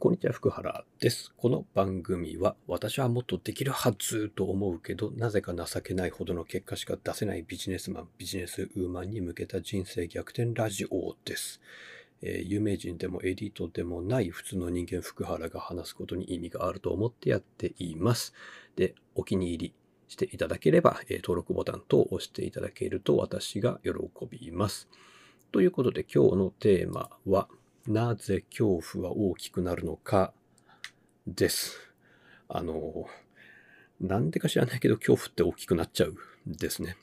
こんにちは、福原です。この番組は、私はもっとできるはずと思うけど、なぜか情けないほどの結果しか出せないビジネスマン、ビジネスウーマンに向けた人生逆転ラジオです。えー有名人でもエリートでもない普通の人間福原が話すことに意味があると思ってやっています。で、お気に入りしていただければ、えー登録ボタン等を押していただけると私が喜びます。ということで今日のテーマは、なぜ恐怖は大きくなるのかです。あの、なんでか知らないけど恐怖って大きくなっちゃうんですね。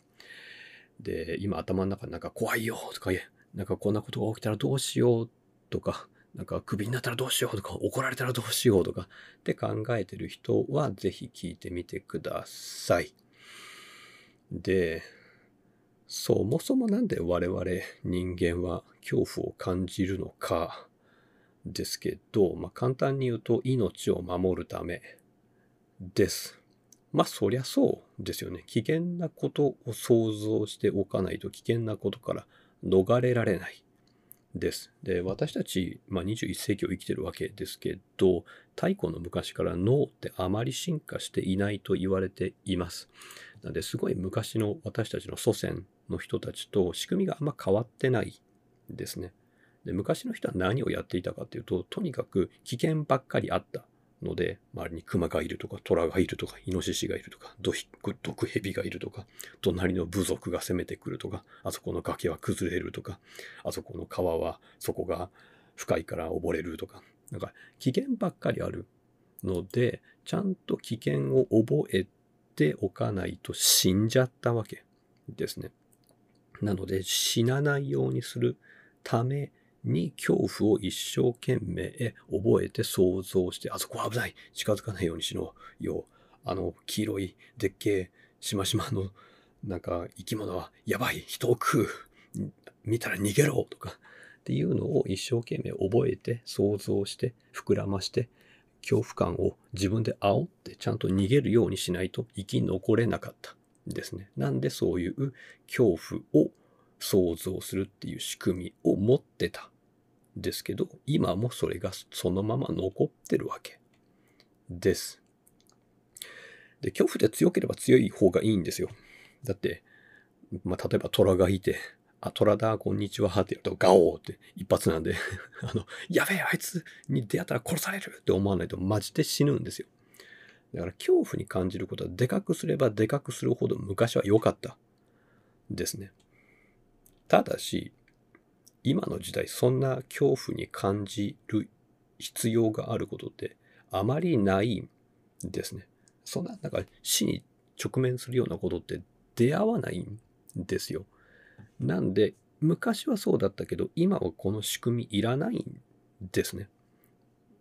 で、今頭の中なんか怖いよとか言え、なんかこんなことが起きたらどうしようとか、なんかクビになったらどうしようとか、怒られたらどうしようとかって考えてる人はぜひ聞いてみてください。で、そもそもなんで我々人間は恐怖を感じるのかですけど、まあ、簡単に言うと命を守るためです。まあそりゃそうですよね。危険なことを想像しておかないと危険なことから逃れられないです。で、私たち、まあ、21世紀を生きてるわけですけど、太古の昔から脳ってあまり進化していないと言われています。なのですごい昔の私たちの祖先の人たちと仕組みがあんま変わってないですね。で昔の人は何をやっていたかというと、とにかく危険ばっかりあったので、周りに熊がいるとか、虎がいるとか、イノシシがいるとか、毒蛇がいるとか、隣の部族が攻めてくるとか、あそこの崖は崩れるとか、あそこの川は底が深いから溺れるとか、なんか危険ばっかりあるので、ちゃんと危険を覚えておかないと死んじゃったわけですね。なので死なないようにするために恐怖を一生懸命覚えて想像して、あそこ危ない近づかないようにしろよ。あの黄色いでっけえしましまのなんか生き物はやばい人を食う見たら逃げろとかっていうのを一生懸命覚えて想像して膨らまして恐怖感を自分で煽ってちゃんと逃げるようにしないと生き残れなかったですね。なんでそういう恐怖を想像するっていう仕組みを持ってたんですけど、今もそれがそのまま残ってるわけです。で、恐怖って強ければ強い方がいいんですよ。だって、まあ、例えば虎がいて、あ、虎だ、こんにちは、って言うと、ガオーって一発なんで、あの、やべえ、あいつに出会ったら殺されるって思わないとマジで死ぬんですよ。だから恐怖に感じることはでかくすればでかくするほど昔は良かったですね。ただし、今の時代そんな恐怖に感じる必要があることってあまりないんですね。そんな、なんか死に直面するようなことって出会わないんですよ。なんで、昔はそうだったけど、今はこの仕組みいらないんですね。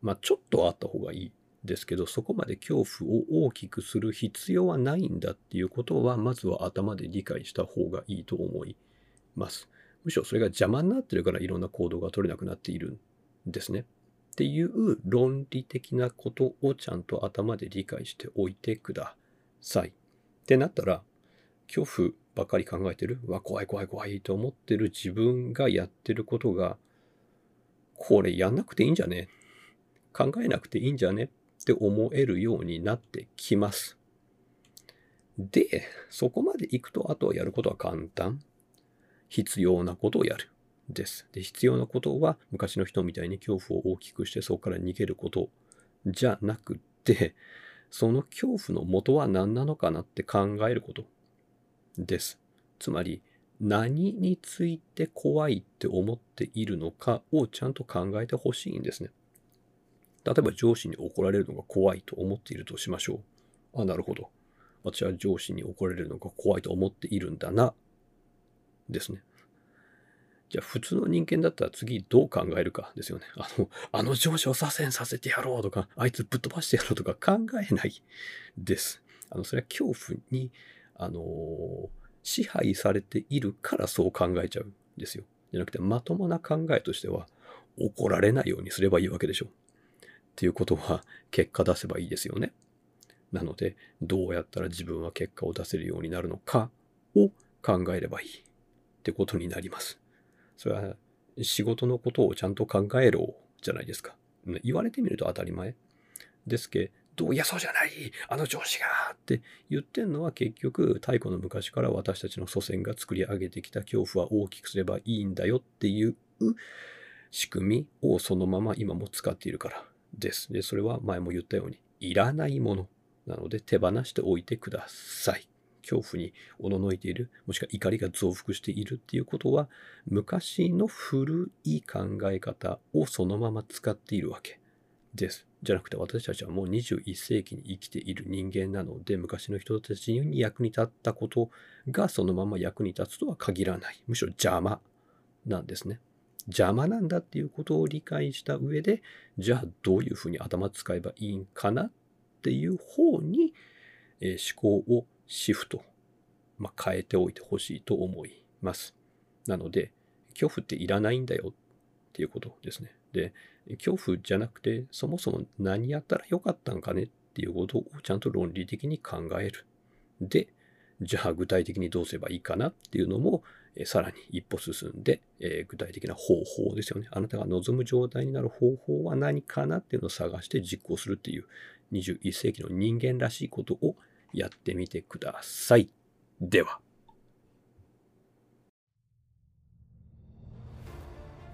まあ、ちょっとあった方がいいですけど、そこまで恐怖を大きくする必要はないんだっていうことは、まずは頭で理解した方がいいと思います。むしろそれが邪魔になってるからいろんな行動が取れなくなっているんですね。っていう論理的なことをちゃんと頭で理解しておいてください。ってなったら、恐怖ばっかり考えてる、わ、怖い怖い怖いと思ってる自分がやってることが、これやんなくていいんじゃね？考えなくていいんじゃね？って思えるようになってきます。で、そこまで行くと、あとはやることは簡単。必要なことをやる。です。で、必要なことは、昔の人みたいに恐怖を大きくして、そこから逃げることじゃなくて、その恐怖の元は何なのかなって考えることです。つまり、何について怖いって思っているのかをちゃんと考えてほしいんですね。例えば上司に怒られるのが怖いと思っているとしましょう。あ、なるほど。私は上司に怒られるのが怖いと思っているんだな。ですね。じゃあ普通の人間だったら次どう考えるかですよね。あの、あの上司を左遷させてやろうとか、あいつぶっ飛ばしてやろうとか考えないです。あの、それは恐怖に、あのー支配されているからそう考えちゃうんですよ。じゃなくて、まともな考えとしては、怒られないようにすればいいわけでしょう。っていうことは、結果出せばいいですよね。なので、どうやったら自分は結果を出せるようになるのかを考えればいいってことになります。それは仕事のことをちゃんと考えろじゃないですか。言われてみると当たり前。ですけど、いや、そうじゃないあの上司がって言ってんのは結局、太古の昔から私たちの祖先が作り上げてきた恐怖は大きくすればいいんだよっていう仕組みをそのまま今も使っているからです。で、それは前も言ったように、いらないものなので手放しておいてください。恐怖におののいている、もしくは怒りが増幅しているっていうことは、昔の古い考え方をそのまま使っているわけです。じゃなくて私たちはもう21世紀に生きている人間なので、昔の人たちに役に立ったことがそのまま役に立つとは限らない。むしろ邪魔なんですね。邪魔なんだっていうことを理解した上で、じゃあどういうふうに頭使えばいいんかなっていう方に、えー、思考をシフト、まあ、変えておいてほしいと思います。なので、恐怖っていらないんだよっていうことですね。で、恐怖じゃなくて、そもそも何やったらよかったんかねっていうことをちゃんと論理的に考える。で、じゃあ具体的にどうすればいいかなっていうのも、えさらに一歩進んで、えー、具体的な方法ですよね。あなたが望む状態になる方法は何かなっていうのを探して実行するっていう21世紀の人間らしいことをやってみてください。では。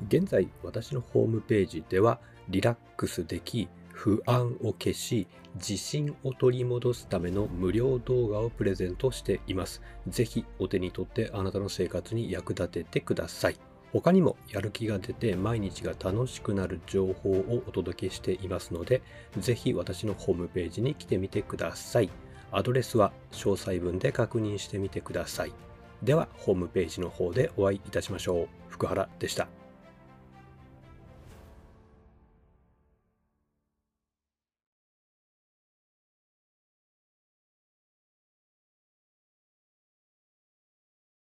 現在私のホームページではリラックスでき不安を消し自信を取り戻すための無料動画をプレゼントしています。ぜひお手に取ってあなたの生活に役立ててください。他にもやる気が出て毎日が楽しくなる情報をお届けしていますので、ぜひ私のホームページに来てみてください。アドレスは詳細文で確認してみてください。では、ホームページの方でお会いいたしましょう。福原でした。